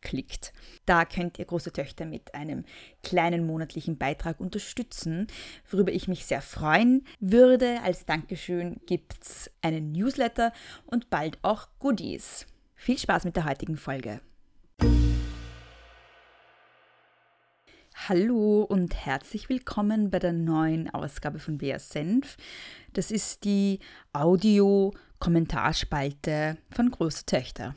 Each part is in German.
klickt. Da könnt ihr große Töchter mit einem kleinen monatlichen Beitrag unterstützen, worüber ich mich sehr freuen würde. Als Dankeschön gibt es einen Newsletter und bald auch Goodies. Viel Spaß mit der heutigen Folge. Hallo und herzlich willkommen bei der neuen Ausgabe von BR Senf. Das ist die Audio-Kommentarspalte von Große Töchter.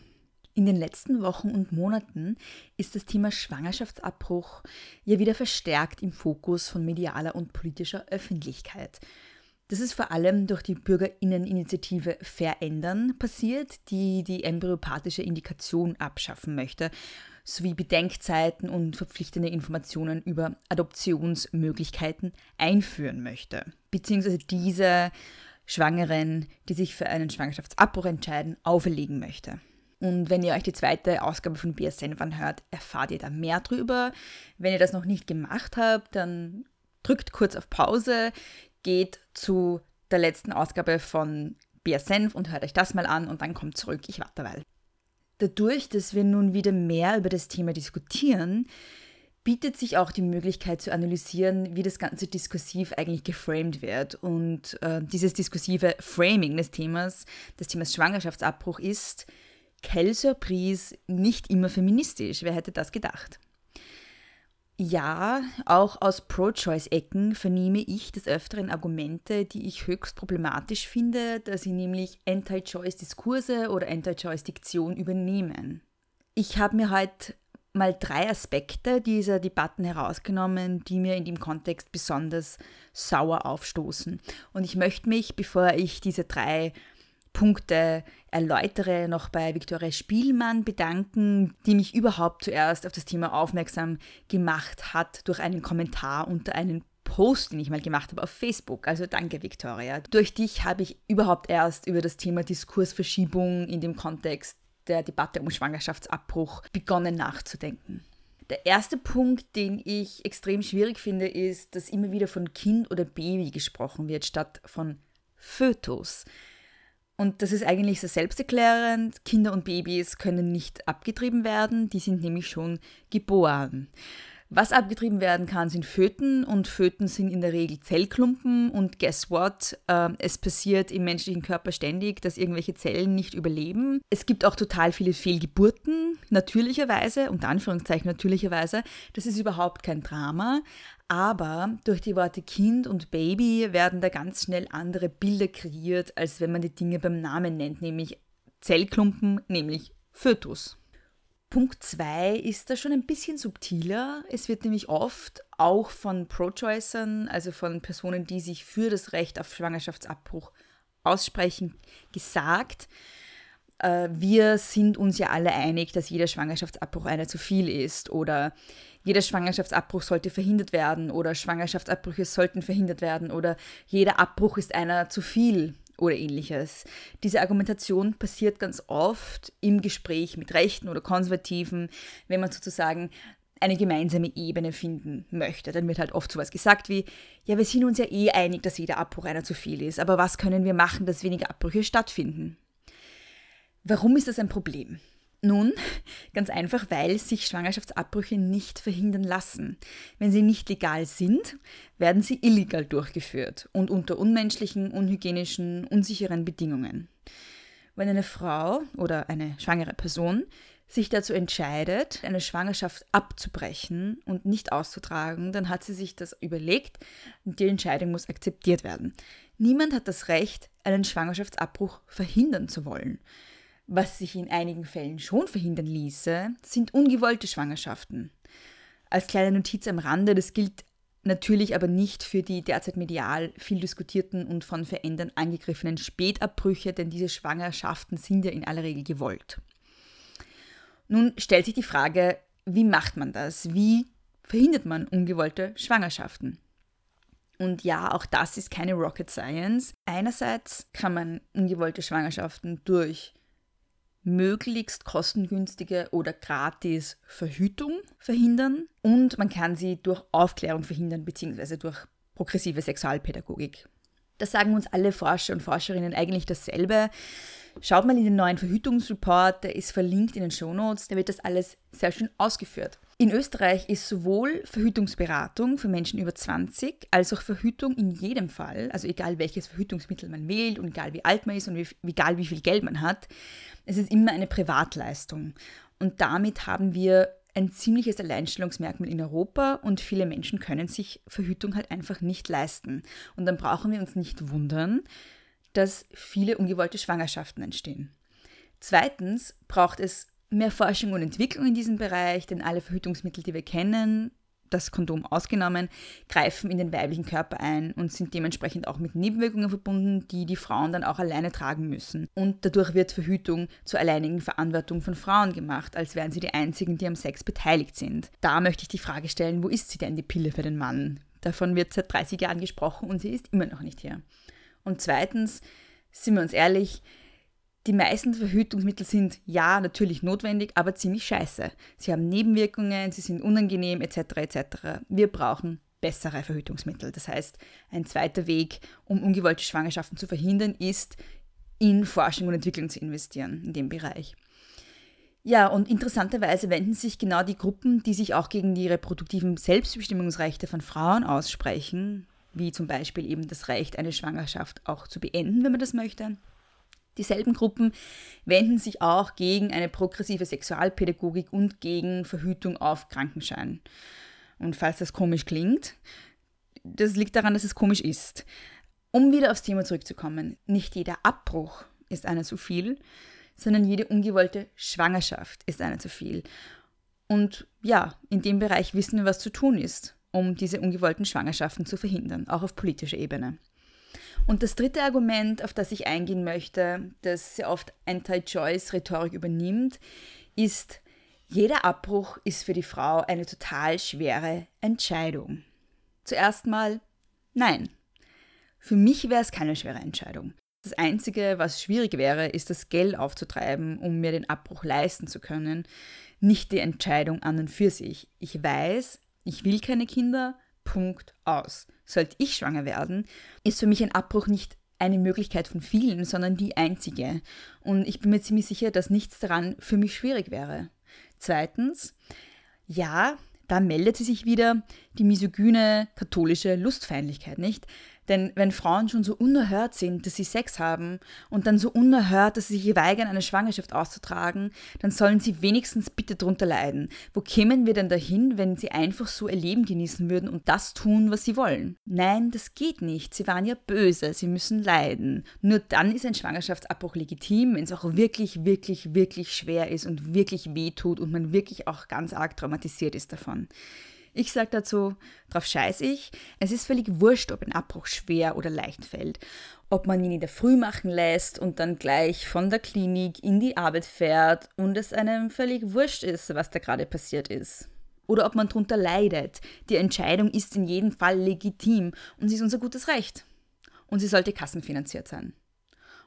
In den letzten Wochen und Monaten ist das Thema Schwangerschaftsabbruch ja wieder verstärkt im Fokus von medialer und politischer Öffentlichkeit. Das ist vor allem durch die Bürgerinneninitiative Verändern passiert, die die embryopathische Indikation abschaffen möchte, sowie Bedenkzeiten und verpflichtende Informationen über Adoptionsmöglichkeiten einführen möchte, beziehungsweise diese Schwangeren, die sich für einen Schwangerschaftsabbruch entscheiden, auferlegen möchte. Und wenn ihr euch die zweite Ausgabe von BSN anhört, erfahrt ihr da mehr drüber. Wenn ihr das noch nicht gemacht habt, dann drückt kurz auf Pause, geht zu der letzten Ausgabe von BSN und hört euch das mal an und dann kommt zurück. Ich warte weil. Dadurch, dass wir nun wieder mehr über das Thema diskutieren, bietet sich auch die Möglichkeit zu analysieren, wie das ganze diskursiv eigentlich geframed wird. Und äh, dieses diskursive Framing des Themas, des Themas Schwangerschaftsabbruch ist, quelle Surprise, nicht immer feministisch. Wer hätte das gedacht? Ja, auch aus Pro-Choice-Ecken vernehme ich des Öfteren Argumente, die ich höchst problematisch finde, da sie nämlich Anti-Choice-Diskurse oder Anti-Choice-Diktion übernehmen. Ich habe mir heute mal drei Aspekte dieser Debatten herausgenommen, die mir in dem Kontext besonders sauer aufstoßen. Und ich möchte mich, bevor ich diese drei Punkte erläutere, noch bei Viktoria Spielmann bedanken, die mich überhaupt zuerst auf das Thema aufmerksam gemacht hat durch einen Kommentar unter einem Post, den ich mal gemacht habe auf Facebook. Also danke, Viktoria. Durch dich habe ich überhaupt erst über das Thema Diskursverschiebung in dem Kontext der Debatte um Schwangerschaftsabbruch begonnen nachzudenken. Der erste Punkt, den ich extrem schwierig finde, ist, dass immer wieder von Kind oder Baby gesprochen wird, statt von Fötus. Und das ist eigentlich so selbsterklärend. Kinder und Babys können nicht abgetrieben werden, die sind nämlich schon geboren. Was abgetrieben werden kann, sind Föten und Föten sind in der Regel Zellklumpen und guess what? Äh, es passiert im menschlichen Körper ständig, dass irgendwelche Zellen nicht überleben. Es gibt auch total viele Fehlgeburten, natürlicherweise, unter Anführungszeichen natürlicherweise. Das ist überhaupt kein Drama. Aber durch die Worte Kind und Baby werden da ganz schnell andere Bilder kreiert, als wenn man die Dinge beim Namen nennt, nämlich Zellklumpen, nämlich Fötus. Punkt 2 ist da schon ein bisschen subtiler. Es wird nämlich oft auch von Pro-Choicern, also von Personen, die sich für das Recht auf Schwangerschaftsabbruch aussprechen, gesagt, äh, wir sind uns ja alle einig, dass jeder Schwangerschaftsabbruch einer zu viel ist oder jeder Schwangerschaftsabbruch sollte verhindert werden oder Schwangerschaftsabbrüche sollten verhindert werden oder jeder Abbruch ist einer zu viel oder ähnliches. Diese Argumentation passiert ganz oft im Gespräch mit Rechten oder Konservativen, wenn man sozusagen eine gemeinsame Ebene finden möchte. Dann wird halt oft sowas gesagt wie, ja, wir sind uns ja eh einig, dass jeder Abbruch einer zu viel ist, aber was können wir machen, dass weniger Abbrüche stattfinden? Warum ist das ein Problem? Nun, ganz einfach, weil sich Schwangerschaftsabbrüche nicht verhindern lassen. Wenn sie nicht legal sind, werden sie illegal durchgeführt und unter unmenschlichen, unhygienischen, unsicheren Bedingungen. Wenn eine Frau oder eine schwangere Person sich dazu entscheidet, eine Schwangerschaft abzubrechen und nicht auszutragen, dann hat sie sich das überlegt und die Entscheidung muss akzeptiert werden. Niemand hat das Recht, einen Schwangerschaftsabbruch verhindern zu wollen. Was sich in einigen Fällen schon verhindern ließe, sind ungewollte Schwangerschaften. Als kleine Notiz am Rande, das gilt natürlich aber nicht für die derzeit medial viel diskutierten und von Verändern angegriffenen Spätabbrüche, denn diese Schwangerschaften sind ja in aller Regel gewollt. Nun stellt sich die Frage, wie macht man das? Wie verhindert man ungewollte Schwangerschaften? Und ja, auch das ist keine Rocket Science. Einerseits kann man ungewollte Schwangerschaften durch möglichst kostengünstige oder gratis Verhütung verhindern und man kann sie durch Aufklärung verhindern bzw. durch progressive Sexualpädagogik. Das sagen uns alle Forscher und Forscherinnen eigentlich dasselbe. Schaut mal in den neuen Verhütungsreport, der ist verlinkt in den Shownotes, da wird das alles sehr schön ausgeführt. In Österreich ist sowohl Verhütungsberatung für Menschen über 20 als auch Verhütung in jedem Fall, also egal welches Verhütungsmittel man wählt und egal wie alt man ist und wie, egal wie viel Geld man hat, es ist immer eine Privatleistung. Und damit haben wir ein ziemliches Alleinstellungsmerkmal in Europa und viele Menschen können sich Verhütung halt einfach nicht leisten. Und dann brauchen wir uns nicht wundern, dass viele ungewollte Schwangerschaften entstehen. Zweitens braucht es mehr Forschung und Entwicklung in diesem Bereich, denn alle Verhütungsmittel, die wir kennen, das Kondom ausgenommen, greifen in den weiblichen Körper ein und sind dementsprechend auch mit Nebenwirkungen verbunden, die die Frauen dann auch alleine tragen müssen. Und dadurch wird Verhütung zur alleinigen Verantwortung von Frauen gemacht, als wären sie die einzigen, die am Sex beteiligt sind. Da möchte ich die Frage stellen, wo ist sie denn die Pille für den Mann? Davon wird seit 30 Jahren gesprochen und sie ist immer noch nicht hier. Und zweitens, sind wir uns ehrlich, die meisten Verhütungsmittel sind ja natürlich notwendig, aber ziemlich scheiße. Sie haben Nebenwirkungen, sie sind unangenehm etc. etc. Wir brauchen bessere Verhütungsmittel. Das heißt, ein zweiter Weg, um ungewollte Schwangerschaften zu verhindern, ist, in Forschung und Entwicklung zu investieren in dem Bereich. Ja, und interessanterweise wenden sich genau die Gruppen, die sich auch gegen die reproduktiven Selbstbestimmungsrechte von Frauen aussprechen, wie zum Beispiel eben das Recht, eine Schwangerschaft auch zu beenden, wenn man das möchte. Dieselben Gruppen wenden sich auch gegen eine progressive Sexualpädagogik und gegen Verhütung auf Krankenschein. Und falls das komisch klingt, das liegt daran, dass es komisch ist. Um wieder aufs Thema zurückzukommen, nicht jeder Abbruch ist einer zu viel, sondern jede ungewollte Schwangerschaft ist einer zu viel. Und ja, in dem Bereich wissen wir, was zu tun ist um diese ungewollten Schwangerschaften zu verhindern, auch auf politischer Ebene. Und das dritte Argument, auf das ich eingehen möchte, das sehr oft Anti-Choice-Rhetorik übernimmt, ist, jeder Abbruch ist für die Frau eine total schwere Entscheidung. Zuerst mal, nein. Für mich wäre es keine schwere Entscheidung. Das Einzige, was schwierig wäre, ist das Geld aufzutreiben, um mir den Abbruch leisten zu können, nicht die Entscheidung an und für sich. Ich weiß, ich will keine Kinder, Punkt aus. Sollte ich schwanger werden, ist für mich ein Abbruch nicht eine Möglichkeit von vielen, sondern die einzige. Und ich bin mir ziemlich sicher, dass nichts daran für mich schwierig wäre. Zweitens, ja, da meldet sie sich wieder die misogyne katholische Lustfeindlichkeit, nicht? Denn wenn Frauen schon so unerhört sind, dass sie Sex haben und dann so unerhört, dass sie sich weigern, eine Schwangerschaft auszutragen, dann sollen sie wenigstens bitte drunter leiden. Wo kämen wir denn dahin, wenn sie einfach so ihr Leben genießen würden und das tun, was sie wollen? Nein, das geht nicht. Sie waren ja böse, sie müssen leiden. Nur dann ist ein Schwangerschaftsabbruch legitim, wenn es auch wirklich, wirklich, wirklich schwer ist und wirklich wehtut und man wirklich auch ganz arg traumatisiert ist davon. Ich sage dazu, drauf scheiß ich. Es ist völlig wurscht, ob ein Abbruch schwer oder leicht fällt. Ob man ihn in der Früh machen lässt und dann gleich von der Klinik in die Arbeit fährt und es einem völlig wurscht ist, was da gerade passiert ist. Oder ob man darunter leidet. Die Entscheidung ist in jedem Fall legitim und sie ist unser gutes Recht. Und sie sollte kassenfinanziert sein.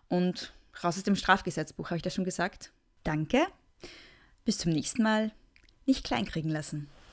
Und raus aus dem Strafgesetzbuch, habe ich das schon gesagt? Danke. Bis zum nächsten Mal. Nicht kleinkriegen lassen.